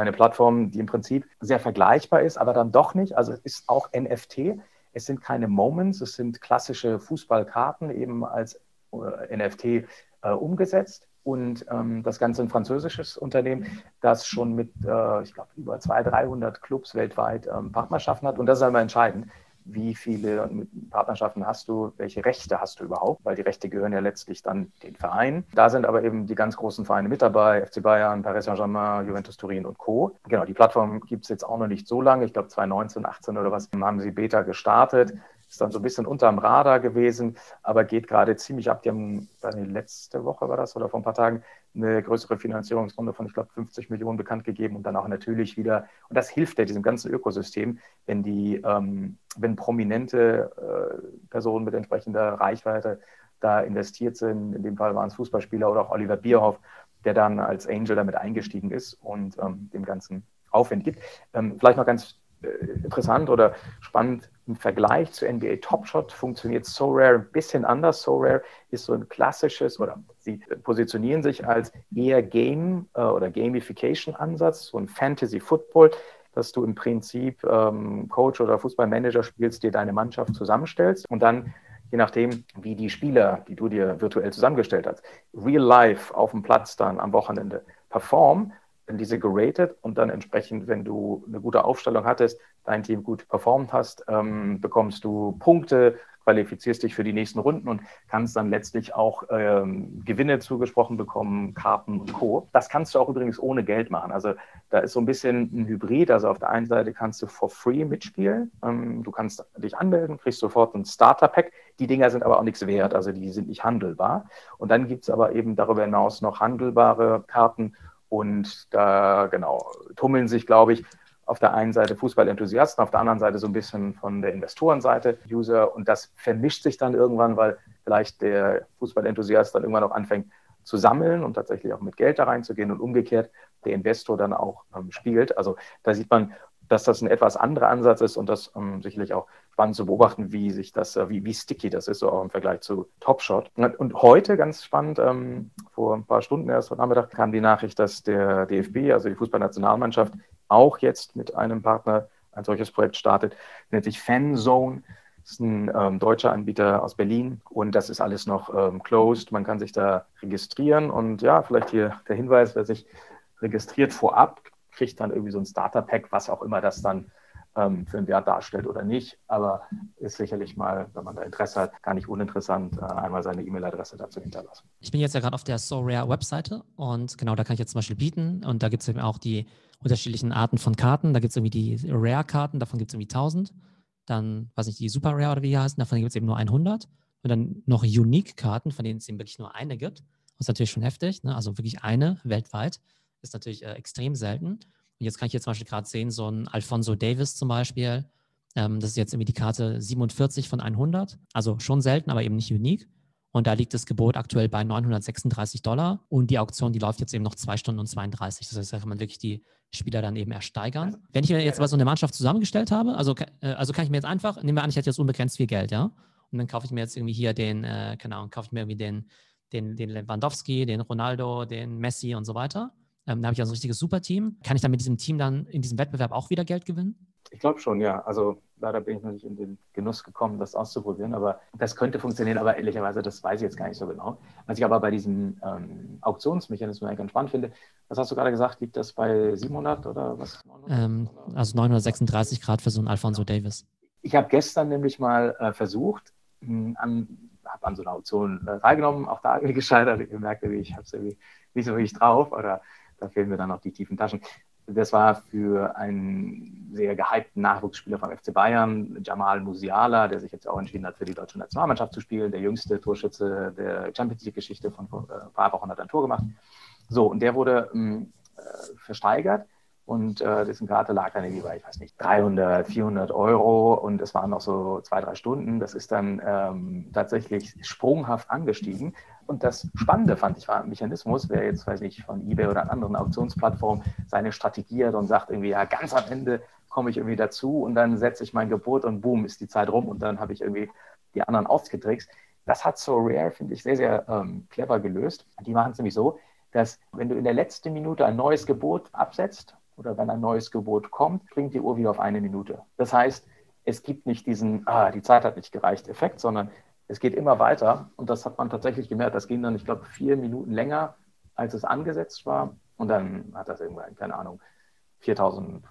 eine Plattform, die im Prinzip sehr vergleichbar ist, aber dann doch nicht. Also es ist auch NFT. Es sind keine Moments, es sind klassische Fußballkarten eben als äh, NFT äh, umgesetzt und ähm, das Ganze ein französisches Unternehmen, das schon mit, äh, ich glaube, über 200, 300 Clubs weltweit ähm, Partnerschaften hat. Und das ist einmal entscheidend. Wie viele Partnerschaften hast du? Welche Rechte hast du überhaupt? Weil die Rechte gehören ja letztlich dann den Vereinen. Da sind aber eben die ganz großen Vereine mit dabei: FC Bayern, Paris Saint-Germain, Juventus Turin und Co. Genau, die Plattform gibt es jetzt auch noch nicht so lange. Ich glaube, 2019, 18 oder was haben sie Beta gestartet ist dann so ein bisschen unterm Radar gewesen, aber geht gerade ziemlich ab. Die haben, nicht, letzte Woche war das oder vor ein paar Tagen, eine größere Finanzierungsrunde von, ich glaube, 50 Millionen bekannt gegeben und dann auch natürlich wieder, und das hilft ja diesem ganzen Ökosystem, wenn die, ähm, wenn prominente äh, Personen mit entsprechender Reichweite da investiert sind, in dem Fall waren es Fußballspieler oder auch Oliver Bierhoff, der dann als Angel damit eingestiegen ist und ähm, dem Ganzen Aufwind gibt. Ähm, vielleicht noch ganz äh, interessant oder spannend im Vergleich zu NBA Top Shot funktioniert So Rare ein bisschen anders. So Rare ist so ein klassisches oder sie positionieren sich als eher Game äh, oder Gamification-Ansatz, so ein Fantasy Football, dass du im Prinzip ähm, Coach oder Fußballmanager spielst, dir deine Mannschaft zusammenstellst und dann je nachdem, wie die Spieler, die du dir virtuell zusammengestellt hast, real life auf dem Platz dann am Wochenende performen, diese geratet und dann entsprechend, wenn du eine gute Aufstellung hattest, dein Team gut performt hast, ähm, bekommst du Punkte, qualifizierst dich für die nächsten Runden und kannst dann letztlich auch ähm, Gewinne zugesprochen bekommen, Karten und Co. Das kannst du auch übrigens ohne Geld machen. Also da ist so ein bisschen ein Hybrid. Also auf der einen Seite kannst du for free mitspielen. Ähm, du kannst dich anmelden, kriegst sofort ein Starter-Pack. Die Dinger sind aber auch nichts wert, also die sind nicht handelbar. Und dann gibt es aber eben darüber hinaus noch handelbare Karten und da genau tummeln sich, glaube ich, auf der einen Seite Fußballenthusiasten, auf der anderen Seite so ein bisschen von der Investorenseite User und das vermischt sich dann irgendwann, weil vielleicht der Fußballenthusiast dann irgendwann auch anfängt zu sammeln und tatsächlich auch mit Geld da reinzugehen und umgekehrt der Investor dann auch ähm, spielt. Also da sieht man, dass das ein etwas anderer Ansatz ist und das ähm, sicherlich auch spannend zu beobachten, wie sich das, äh, wie, wie sticky das ist, so auch im Vergleich zu Top Shot. Und heute, ganz spannend, ähm, vor ein paar Stunden erst heute Nachmittag kam die Nachricht, dass der DFB, also die Fußballnationalmannschaft, auch jetzt mit einem Partner ein solches Projekt startet, nennt sich Fanzone. Das ist ein ähm, deutscher Anbieter aus Berlin und das ist alles noch ähm, closed. Man kann sich da registrieren und ja, vielleicht hier der Hinweis, wer sich registriert vorab, kriegt dann irgendwie so ein Starter-Pack, was auch immer das dann ähm, für einen Wert darstellt oder nicht. Aber ist sicherlich mal, wenn man da Interesse hat, gar nicht uninteressant, äh, einmal seine E-Mail-Adresse dazu hinterlassen. Ich bin jetzt ja gerade auf der SoRare-Webseite und genau da kann ich jetzt zum Beispiel bieten und da gibt es eben auch die unterschiedlichen Arten von Karten. Da gibt es irgendwie die Rare-Karten, davon gibt es irgendwie 1000. Dann, weiß nicht, die Super Rare oder wie die heißen, davon gibt es eben nur 100. Und dann noch Unique-Karten, von denen es eben wirklich nur eine gibt. Das ist natürlich schon heftig, ne? also wirklich eine weltweit. Ist natürlich äh, extrem selten. Und jetzt kann ich hier zum Beispiel gerade sehen, so ein Alfonso Davis zum Beispiel. Ähm, das ist jetzt irgendwie die Karte 47 von 100. Also schon selten, aber eben nicht unique. Und da liegt das Gebot aktuell bei 936 Dollar. Und die Auktion, die läuft jetzt eben noch zwei Stunden und 32. Das heißt, da kann man wirklich die Spieler dann eben ersteigern. Wenn ich mir jetzt aber so eine Mannschaft zusammengestellt habe, also, äh, also kann ich mir jetzt einfach, nehmen wir an, ich hätte jetzt unbegrenzt viel Geld, ja. Und dann kaufe ich mir jetzt irgendwie hier den, äh, keine Ahnung, kaufe ich mir irgendwie den, den, den Lewandowski, den Ronaldo, den Messi und so weiter. Ähm, da habe ich also ein richtiges Superteam. Kann ich dann mit diesem Team dann in diesem Wettbewerb auch wieder Geld gewinnen? Ich glaube schon, ja. Also leider bin ich noch nicht in den Genuss gekommen, das auszuprobieren, aber das könnte funktionieren, aber ehrlicherweise, das weiß ich jetzt gar nicht so genau. Was ich aber bei diesem ähm, Auktionsmechanismus eigentlich ganz spannend finde, was hast du gerade gesagt, liegt das bei 700 oder was? Ähm, also 936 Grad für so einen Alfonso Davis. Ich habe gestern nämlich mal äh, versucht, hm, habe an so einer Auktion äh, teilgenommen, auch da irgendwie [LAUGHS] gescheitert. Ich merkte, ich habe es irgendwie nicht so richtig drauf oder da fehlen mir dann noch die tiefen Taschen. Das war für einen sehr gehypten Nachwuchsspieler vom FC Bayern, Jamal Musiala, der sich jetzt auch entschieden hat, für die deutsche Nationalmannschaft zu spielen. Der jüngste Torschütze der Champions League-Geschichte von vor äh, ein paar Wochen hat ein Tor gemacht. So, und der wurde ähm, äh, versteigert und äh, dessen Karte lag dann irgendwie bei, ich weiß nicht, 300, 400 Euro und es waren noch so zwei, drei Stunden. Das ist dann ähm, tatsächlich sprunghaft angestiegen. Und das Spannende fand ich war ein Mechanismus, wer jetzt, weiß nicht, von eBay oder anderen Auktionsplattformen seine Strategie hat und sagt irgendwie, ja, ganz am Ende komme ich irgendwie dazu und dann setze ich mein Gebot und boom, ist die Zeit rum und dann habe ich irgendwie die anderen ausgetrickst. Das hat So Rare, finde ich, sehr, sehr ähm, clever gelöst. Die machen es nämlich so, dass wenn du in der letzten Minute ein neues Gebot absetzt oder wenn ein neues Gebot kommt, bringt die Uhr wieder auf eine Minute. Das heißt, es gibt nicht diesen, ah, die Zeit hat nicht gereicht Effekt, sondern es geht immer weiter. Und das hat man tatsächlich gemerkt. Das ging dann, ich glaube, vier Minuten länger, als es angesetzt war. Und dann hat das irgendwann, keine Ahnung, 4000,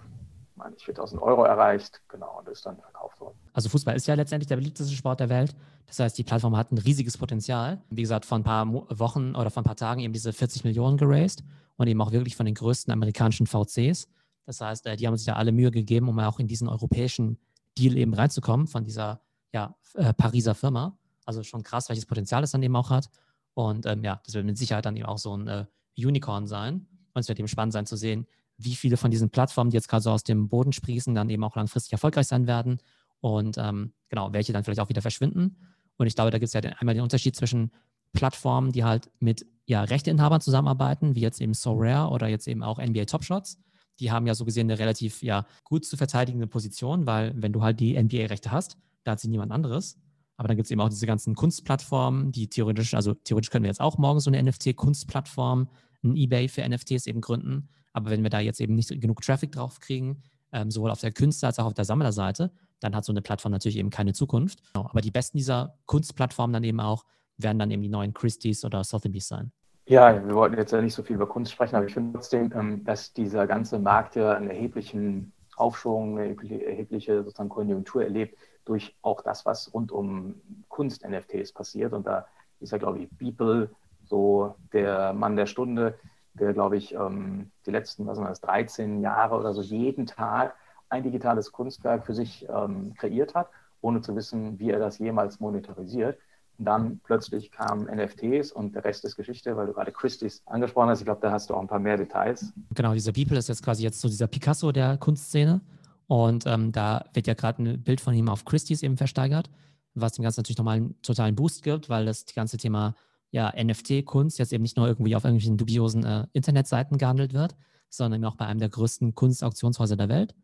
meine ich, 4000 Euro erreicht. Genau, und ist dann verkauft worden. Also Fußball ist ja letztendlich der beliebteste Sport der Welt. Das heißt, die Plattform hat ein riesiges Potenzial. Wie gesagt, vor ein paar Wochen oder vor ein paar Tagen eben diese 40 Millionen geraced und eben auch wirklich von den größten amerikanischen VCs. Das heißt, äh, die haben sich da alle Mühe gegeben, um auch in diesen europäischen Deal eben reinzukommen von dieser ja, äh, Pariser Firma. Also schon krass, welches Potenzial es dann eben auch hat. Und ähm, ja, das wird mit Sicherheit dann eben auch so ein äh, Unicorn sein. Und es wird eben spannend sein zu sehen, wie viele von diesen Plattformen, die jetzt gerade so aus dem Boden sprießen, dann eben auch langfristig erfolgreich sein werden und ähm, genau, welche dann vielleicht auch wieder verschwinden. Und ich glaube, da gibt es ja einmal den Unterschied zwischen Plattformen, die halt mit ja, Rechteinhabern zusammenarbeiten, wie jetzt eben So Rare oder jetzt eben auch NBA Top Shots. die haben ja so gesehen eine relativ ja, gut zu verteidigende Position, weil wenn du halt die NBA-Rechte hast, da hat sie niemand anderes. Aber dann gibt es eben auch diese ganzen Kunstplattformen, die theoretisch, also theoretisch können wir jetzt auch morgen so eine NFT-Kunstplattform, ein Ebay für NFTs eben gründen. Aber wenn wir da jetzt eben nicht genug Traffic drauf kriegen, ähm, sowohl auf der Künstler- als auch auf der Sammlerseite, dann hat so eine Plattform natürlich eben keine Zukunft. Genau. Aber die besten dieser Kunstplattformen dann eben auch, werden dann eben die neuen Christie's oder Sotheby's sein. Ja, wir wollten jetzt ja nicht so viel über Kunst sprechen, aber ich finde trotzdem, ähm, dass dieser ganze Markt ja einen erheblichen Aufschwung, eine erhebliche sozusagen Konjunktur erlebt durch auch das, was rund um Kunst-NFTs passiert. Und da ist ja, glaube ich, Beeple so der Mann der Stunde, der, glaube ich, ähm, die letzten, was das, 13 Jahre oder so jeden Tag ein digitales Kunstwerk für sich ähm, kreiert hat, ohne zu wissen, wie er das jemals monetarisiert. Und dann plötzlich kamen NFTs und der Rest ist Geschichte, weil du gerade Christie's angesprochen hast. Ich glaube, da hast du auch ein paar mehr Details. Genau, dieser Beeple ist jetzt quasi jetzt so dieser Picasso der Kunstszene. Und ähm, da wird ja gerade ein Bild von ihm auf Christie's eben versteigert, was dem Ganzen natürlich nochmal einen totalen Boost gibt, weil das ganze Thema ja, NFT-Kunst jetzt eben nicht nur irgendwie auf irgendwelchen dubiosen äh, Internetseiten gehandelt wird, sondern auch bei einem der größten Kunstauktionshäuser der Welt.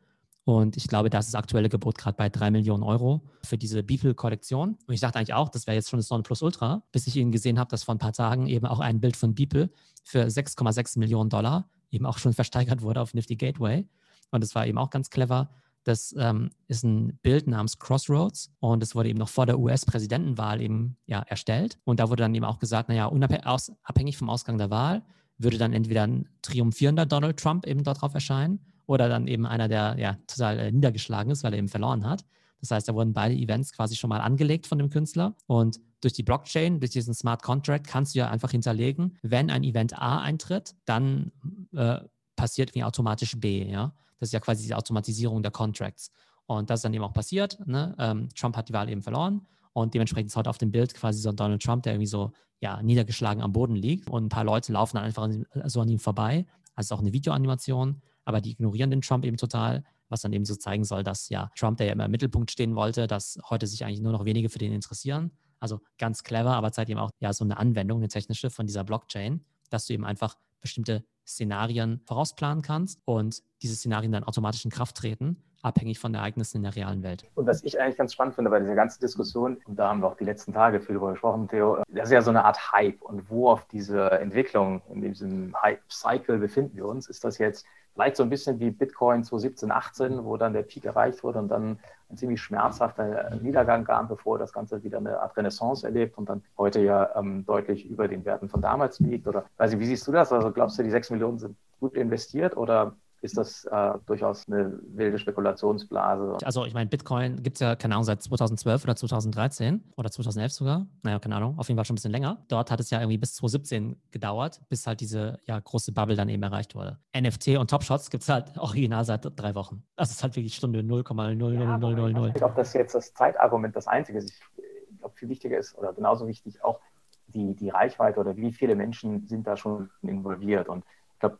Und ich glaube, da ist das aktuelle Gebot gerade bei 3 Millionen Euro für diese Beeple-Kollektion. Und ich dachte eigentlich auch, das wäre jetzt schon das Nonplusultra, bis ich ihn gesehen habe, dass vor ein paar Tagen eben auch ein Bild von Beeple für 6,6 Millionen Dollar eben auch schon [LAUGHS] versteigert wurde auf Nifty Gateway. Und das war eben auch ganz clever. Das ähm, ist ein Bild namens Crossroads und es wurde eben noch vor der US-Präsidentenwahl eben ja, erstellt. Und da wurde dann eben auch gesagt, naja, unabhängig vom Ausgang der Wahl würde dann entweder ein triumphierender Donald Trump eben dort drauf erscheinen oder dann eben einer, der ja total äh, niedergeschlagen ist, weil er eben verloren hat. Das heißt, da wurden beide Events quasi schon mal angelegt von dem Künstler und durch die Blockchain, durch diesen Smart Contract kannst du ja einfach hinterlegen, wenn ein Event A eintritt, dann äh, passiert wie automatisch B, ja. Das ist ja quasi die Automatisierung der Contracts. Und das ist dann eben auch passiert. Ne? Ähm, Trump hat die Wahl eben verloren und dementsprechend ist heute auf dem Bild quasi so ein Donald Trump, der irgendwie so ja, niedergeschlagen am Boden liegt und ein paar Leute laufen dann einfach ihm, so an ihm vorbei. Also auch eine Videoanimation aber die ignorieren den Trump eben total, was dann eben so zeigen soll, dass ja Trump, der ja immer im Mittelpunkt stehen wollte, dass heute sich eigentlich nur noch wenige für den interessieren. Also ganz clever, aber zeigt eben auch ja so eine Anwendung, eine technische von dieser Blockchain, dass du eben einfach bestimmte Szenarien vorausplanen kannst und diese Szenarien dann automatisch in Kraft treten, abhängig von Ereignissen in der realen Welt. Und was ich eigentlich ganz spannend finde bei dieser ganzen Diskussion, und da haben wir auch die letzten Tage viel darüber gesprochen, Theo, das ist ja so eine Art Hype. Und wo auf diese Entwicklung, in diesem Hype-Cycle befinden wir uns, ist das jetzt vielleicht so ein bisschen wie Bitcoin 2017, 18, wo dann der Peak erreicht wurde und dann ein ziemlich schmerzhafter Niedergang kam, bevor das Ganze wieder eine Art Renaissance erlebt und dann heute ja ähm, deutlich über den Werten von damals liegt. Oder weiß ich, wie siehst du das? Also glaubst du, die 6 Millionen sind gut investiert oder ist das äh, durchaus eine wilde Spekulationsblase. Also ich meine, Bitcoin gibt es ja, keine Ahnung, seit 2012 oder 2013 oder 2011 sogar. Naja, keine Ahnung, auf jeden Fall schon ein bisschen länger. Dort hat es ja irgendwie bis 2017 gedauert, bis halt diese ja, große Bubble dann eben erreicht wurde. NFT und Top Shots gibt es halt [LAUGHS] original seit drei Wochen. Das ist halt wirklich Stunde 0,00000. Ja, ich glaube, dass jetzt das Zeitargument das einzige ist. Ich glaube, viel wichtiger ist oder genauso wichtig auch die, die Reichweite oder wie viele Menschen sind da schon involviert. Und ich glaube,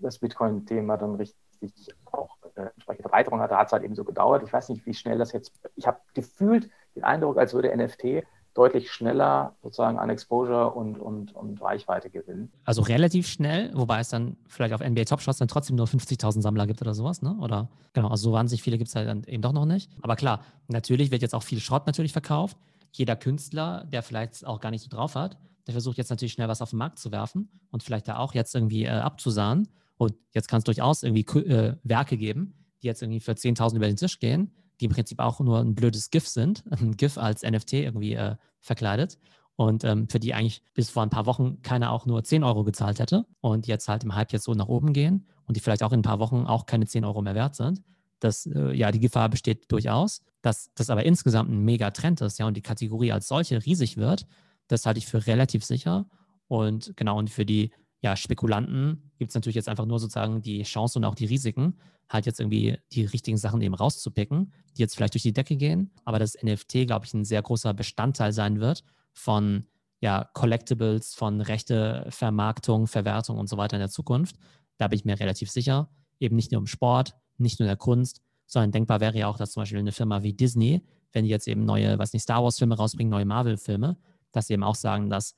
das Bitcoin-Thema dann richtig auch äh, entsprechende Verbreiterung hatte, hat es halt eben so gedauert. Ich weiß nicht, wie schnell das jetzt, ich habe gefühlt den Eindruck, als würde NFT deutlich schneller sozusagen an Exposure und, und, und Reichweite gewinnen. Also relativ schnell, wobei es dann vielleicht auf NBA Top Shots dann trotzdem nur 50.000 Sammler gibt oder sowas, ne? Oder genau, also so wahnsinnig viele gibt es halt dann eben doch noch nicht. Aber klar, natürlich wird jetzt auch viel Schrott natürlich verkauft. Jeder Künstler, der vielleicht auch gar nicht so drauf hat, der versucht jetzt natürlich schnell was auf den Markt zu werfen und vielleicht da auch jetzt irgendwie äh, abzusahnen. Und jetzt kann es durchaus irgendwie äh, Werke geben, die jetzt irgendwie für 10.000 über den Tisch gehen, die im Prinzip auch nur ein blödes GIF sind, [LAUGHS] ein GIF als NFT irgendwie äh, verkleidet und ähm, für die eigentlich bis vor ein paar Wochen keiner auch nur 10 Euro gezahlt hätte und jetzt halt im Hype jetzt so nach oben gehen und die vielleicht auch in ein paar Wochen auch keine 10 Euro mehr wert sind. Das, äh, ja, die Gefahr besteht durchaus, dass das aber insgesamt ein mega Trend ist, ja, und die Kategorie als solche riesig wird, das halte ich für relativ sicher. Und genau, und für die ja, Spekulanten gibt es natürlich jetzt einfach nur sozusagen die Chance und auch die Risiken, halt jetzt irgendwie die richtigen Sachen eben rauszupicken, die jetzt vielleicht durch die Decke gehen. Aber das NFT, glaube ich, ein sehr großer Bestandteil sein wird von ja, Collectibles, von Rechte, Vermarktung, Verwertung und so weiter in der Zukunft. Da bin ich mir relativ sicher. Eben nicht nur im Sport, nicht nur in der Kunst, sondern denkbar wäre ja auch, dass zum Beispiel eine Firma wie Disney, wenn die jetzt eben neue, was nicht, Star Wars-Filme rausbringen, neue Marvel-Filme, dass sie eben auch sagen, dass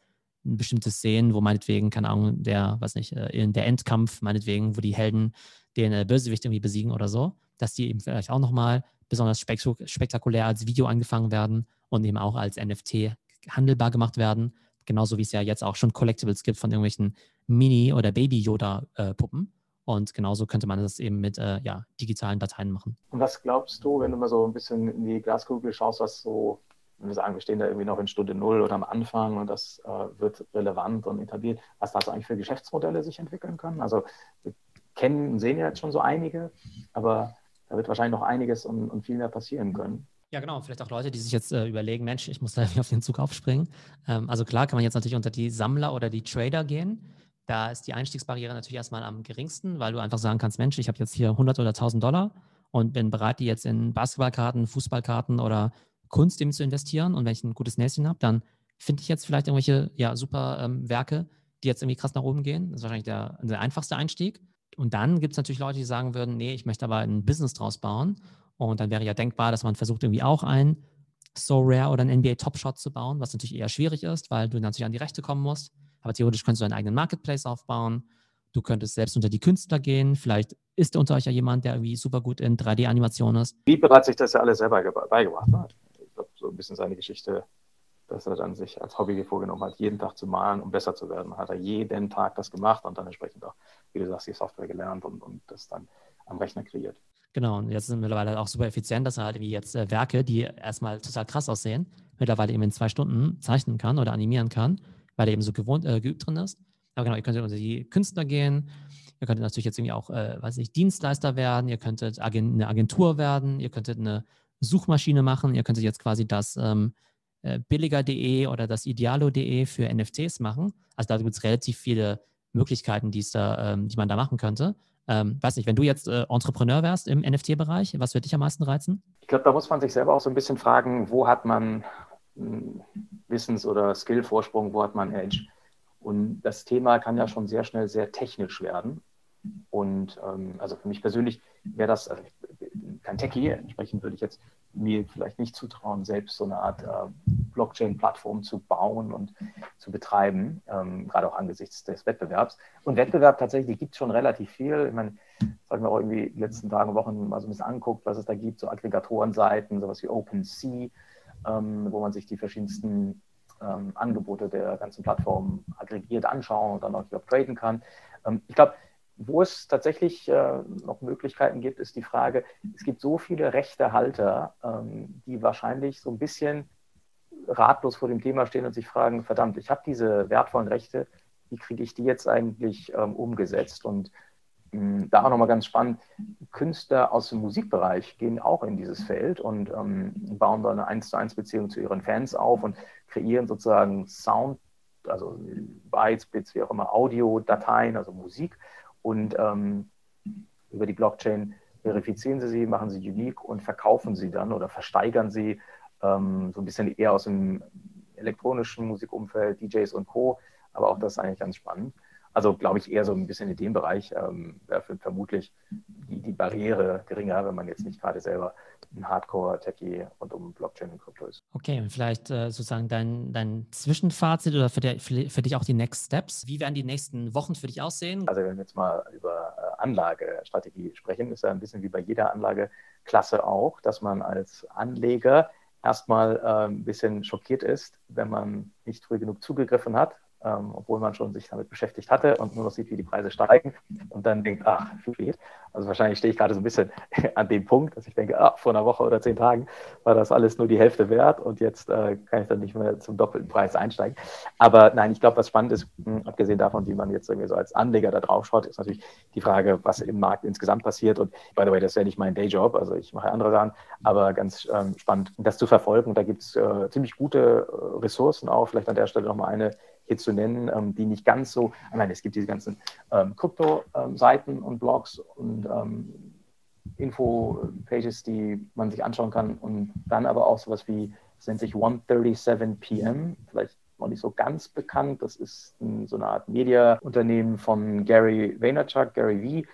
bestimmte Szenen, wo meinetwegen, keine Ahnung, der, was nicht, äh, in der Endkampf, meinetwegen, wo die Helden den äh, Bösewicht irgendwie besiegen oder so, dass die eben vielleicht auch nochmal besonders spektakulär als Video angefangen werden und eben auch als NFT handelbar gemacht werden. Genauso wie es ja jetzt auch schon Collectibles gibt von irgendwelchen Mini- oder Baby-Yoda-Puppen. Und genauso könnte man das eben mit äh, ja, digitalen Dateien machen. Und was glaubst du, wenn du mal so ein bisschen in die Glaskugel schaust, was so, wenn wir sagen, wir stehen da irgendwie noch in Stunde Null oder am Anfang und das äh, wird relevant und etabliert, was da so eigentlich für Geschäftsmodelle sich entwickeln können? Also wir kennen und sehen ja jetzt schon so einige, aber da wird wahrscheinlich noch einiges und, und viel mehr passieren können. Ja, genau. Vielleicht auch Leute, die sich jetzt äh, überlegen, Mensch, ich muss da auf den Zug aufspringen. Ähm, also klar kann man jetzt natürlich unter die Sammler oder die Trader gehen. Da ist die Einstiegsbarriere natürlich erstmal am geringsten, weil du einfach sagen kannst, Mensch, ich habe jetzt hier 100 oder 1000 Dollar und bin bereit, die jetzt in Basketballkarten, Fußballkarten oder Kunst eben zu investieren. Und wenn ich ein gutes Näschen habe, dann finde ich jetzt vielleicht irgendwelche ja, super ähm, Werke, die jetzt irgendwie krass nach oben gehen. Das ist wahrscheinlich der, der einfachste Einstieg. Und dann gibt es natürlich Leute, die sagen würden, nee, ich möchte aber ein Business draus bauen. Und dann wäre ja denkbar, dass man versucht, irgendwie auch ein So Rare oder ein NBA Top Shot zu bauen, was natürlich eher schwierig ist, weil du natürlich an die Rechte kommen musst. Aber theoretisch könntest du einen eigenen Marketplace aufbauen. Du könntest selbst unter die Künstler gehen. Vielleicht ist unter euch ja jemand, der irgendwie super gut in 3D-Animation ist. Wie bereits sich das ja alles selber beigebracht hat. Glaube, so ein bisschen seine Geschichte dass er dann sich als Hobby vorgenommen hat, jeden Tag zu malen, um besser zu werden. Hat er jeden Tag das gemacht und dann entsprechend auch, wie du sagst, die Software gelernt und, und das dann am Rechner kreiert. Genau, und jetzt sind mittlerweile auch super effizient, dass er halt wie jetzt äh, Werke, die erstmal total krass aussehen, mittlerweile eben in zwei Stunden zeichnen kann oder animieren kann, weil er eben so gewohnt, äh, geübt drin ist. Aber genau, ihr könntet unter die Künstler gehen, ihr könntet natürlich jetzt irgendwie auch, äh, weiß ich, Dienstleister werden, ihr könntet eine Agentur werden, ihr könntet eine Suchmaschine machen, ihr könntet jetzt quasi das ähm, äh, billiger.de oder das idealo.de für NFTs machen. Also da gibt es relativ viele Möglichkeiten, die, da, ähm, die man da machen könnte. Ähm, weiß nicht, wenn du jetzt äh, Entrepreneur wärst im NFT-Bereich, was würde dich am meisten reizen? Ich glaube, da muss man sich selber auch so ein bisschen fragen, wo hat man hm, Wissens- oder Skill-Vorsprung, wo hat man Edge? Und das Thema kann ja schon sehr schnell sehr technisch werden. Und ähm, also für mich persönlich wäre das, also kein Techie, entsprechend würde ich jetzt mir vielleicht nicht zutrauen, selbst so eine Art äh, Blockchain-Plattform zu bauen und zu betreiben, ähm, gerade auch angesichts des Wettbewerbs. Und Wettbewerb tatsächlich gibt es schon relativ viel. Ich meine, sagen wir auch irgendwie den letzten Tagen, Wochen mal so ein bisschen anguckt, was es da gibt, so Aggregatorenseiten, sowas wie OpenSea, ähm, wo man sich die verschiedensten ähm, Angebote der ganzen Plattform aggregiert anschauen und dann auch traden kann. Ähm, ich glaube, wo es tatsächlich äh, noch Möglichkeiten gibt, ist die Frage, es gibt so viele Rechtehalter, ähm, die wahrscheinlich so ein bisschen ratlos vor dem Thema stehen und sich fragen, verdammt, ich habe diese wertvollen Rechte, wie kriege ich die jetzt eigentlich ähm, umgesetzt? Und mh, da auch nochmal ganz spannend, Künstler aus dem Musikbereich gehen auch in dieses Feld und ähm, bauen da eine 1 zu 1 Beziehung zu ihren Fans auf und kreieren sozusagen Sound, also Bytes, Bits, wie auch immer, Audiodateien, also Musik und ähm, über die Blockchain verifizieren sie sie, machen sie unique und verkaufen sie dann oder versteigern sie ähm, so ein bisschen eher aus dem elektronischen Musikumfeld, DJs und Co. Aber auch das ist eigentlich ganz spannend. Also glaube ich eher so ein bisschen in dem Bereich ähm, wäre vermutlich die, die Barriere geringer, wenn man jetzt nicht gerade selber ein Hardcore-Techie rund um Blockchain und Krypto ist. Okay, und vielleicht äh, sozusagen dein, dein Zwischenfazit oder für, der, für, dich auch die Next Steps. Wie werden die nächsten Wochen für dich aussehen? Also wenn wir jetzt mal über äh, Anlagestrategie sprechen, ist ja ein bisschen wie bei jeder Anlageklasse auch, dass man als Anleger erstmal äh, ein bisschen schockiert ist, wenn man nicht früh genug zugegriffen hat ähm, obwohl man schon sich damit beschäftigt hatte und nur noch sieht, wie die Preise steigen und dann denkt, ach, viel spät. Also wahrscheinlich stehe ich gerade so ein bisschen [LAUGHS] an dem Punkt, dass ich denke, ah, vor einer Woche oder zehn Tagen war das alles nur die Hälfte wert und jetzt äh, kann ich dann nicht mehr zum doppelten Preis einsteigen. Aber nein, ich glaube, was spannend ist, hm, abgesehen davon, wie man jetzt irgendwie so als Anleger da drauf schaut, ist natürlich die Frage, was im Markt insgesamt passiert. Und by the way, das ist ja nicht mein Dayjob, also ich mache andere Sachen, aber ganz ähm, spannend, das zu verfolgen. Da gibt es äh, ziemlich gute äh, Ressourcen auch. Vielleicht an der Stelle nochmal eine hier zu nennen, ähm, die nicht ganz so, ich meine, es gibt diese ganzen ähm, Krypto-Seiten und Blogs und ähm, Info-Pages, die man sich anschauen kann und dann aber auch sowas wie, das nennt sich 137 PM, vielleicht noch nicht so ganz bekannt, das ist ein, so eine Art Media-Unternehmen von Gary Vaynerchuk, Gary V.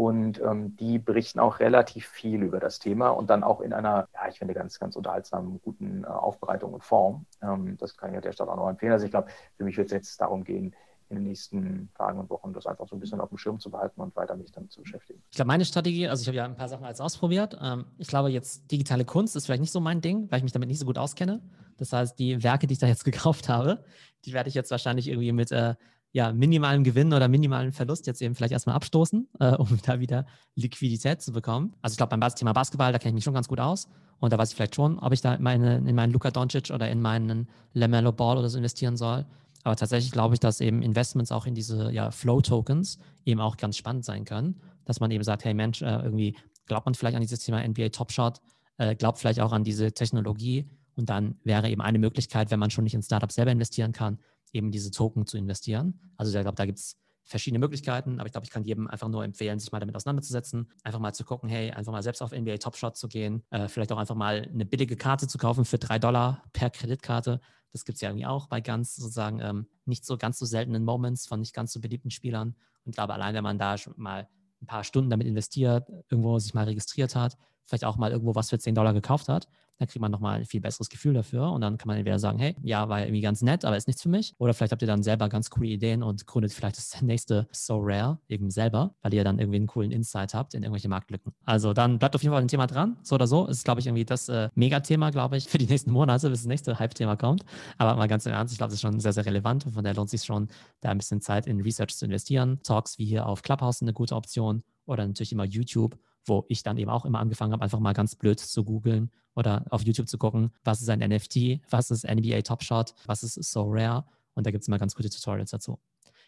Und ähm, die berichten auch relativ viel über das Thema und dann auch in einer, ja, ich finde, ganz, ganz unterhaltsamen, guten äh, Aufbereitung und Form. Ähm, das kann ich an der Stelle auch noch empfehlen. Also ich glaube, für mich wird es jetzt darum gehen, in den nächsten Tagen und Wochen das einfach so ein bisschen auf dem Schirm zu behalten und weiter mich damit zu beschäftigen. Ich glaube, meine Strategie, also ich habe ja ein paar Sachen als ausprobiert. Ähm, ich glaube, jetzt digitale Kunst ist vielleicht nicht so mein Ding, weil ich mich damit nicht so gut auskenne. Das heißt, die Werke, die ich da jetzt [LAUGHS] gekauft habe, die werde ich jetzt wahrscheinlich irgendwie mit äh, ja, minimalem Gewinn oder minimalem Verlust jetzt eben vielleicht erstmal abstoßen, äh, [LAUGHS] um da wieder Liquidität zu bekommen. Also ich glaube, beim Thema Basketball, da kenne ich mich schon ganz gut aus. Und da weiß ich vielleicht schon, ob ich da meine, in meinen Luka Doncic oder in meinen LaMelo Ball oder so investieren soll. Aber tatsächlich glaube ich, dass eben Investments auch in diese ja, Flow-Tokens eben auch ganz spannend sein können. Dass man eben sagt, hey Mensch, äh, irgendwie glaubt man vielleicht an dieses Thema NBA Top Shot, äh, glaubt vielleicht auch an diese Technologie. Und dann wäre eben eine Möglichkeit, wenn man schon nicht in Startups selber investieren kann, eben diese Token zu investieren. Also ich glaube, da gibt es verschiedene Möglichkeiten, aber ich glaube, ich kann jedem einfach nur empfehlen, sich mal damit auseinanderzusetzen, einfach mal zu gucken, hey, einfach mal selbst auf NBA Top Shot zu gehen, äh, vielleicht auch einfach mal eine billige Karte zu kaufen für drei Dollar per Kreditkarte das gibt es ja irgendwie auch bei ganz sozusagen ähm, nicht so ganz so seltenen Moments von nicht ganz so beliebten Spielern. Und ich glaube, allein wenn man da schon mal ein paar Stunden damit investiert, irgendwo sich mal registriert hat, vielleicht auch mal irgendwo was für 10 Dollar gekauft hat, dann kriegt man nochmal ein viel besseres Gefühl dafür und dann kann man entweder sagen, hey, ja, war irgendwie ganz nett, aber ist nichts für mich. Oder vielleicht habt ihr dann selber ganz coole Ideen und gründet vielleicht das [LAUGHS] nächste So Rare eben selber, weil ihr dann irgendwie einen coolen Insight habt in irgendwelche Marktlücken. Also dann bleibt auf jeden Fall ein Thema dran. So oder so ist, glaube ich, irgendwie das äh, Megathema, glaube ich, für die nächsten Monate, bis das nächste Hype-Thema kommt. Aber mal ganz im Ernst, ich glaube, das ist schon sehr, sehr relevant und von daher lohnt es sich schon, da ein bisschen Zeit in Research zu investieren. Talks wie hier auf Clubhouse sind eine gute Option oder natürlich immer YouTube wo ich dann eben auch immer angefangen habe, einfach mal ganz blöd zu googeln oder auf YouTube zu gucken, was ist ein NFT, was ist NBA Top Shot, was ist So Rare und da gibt es immer ganz gute Tutorials dazu.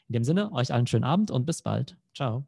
In dem Sinne, euch allen schönen Abend und bis bald. Ciao.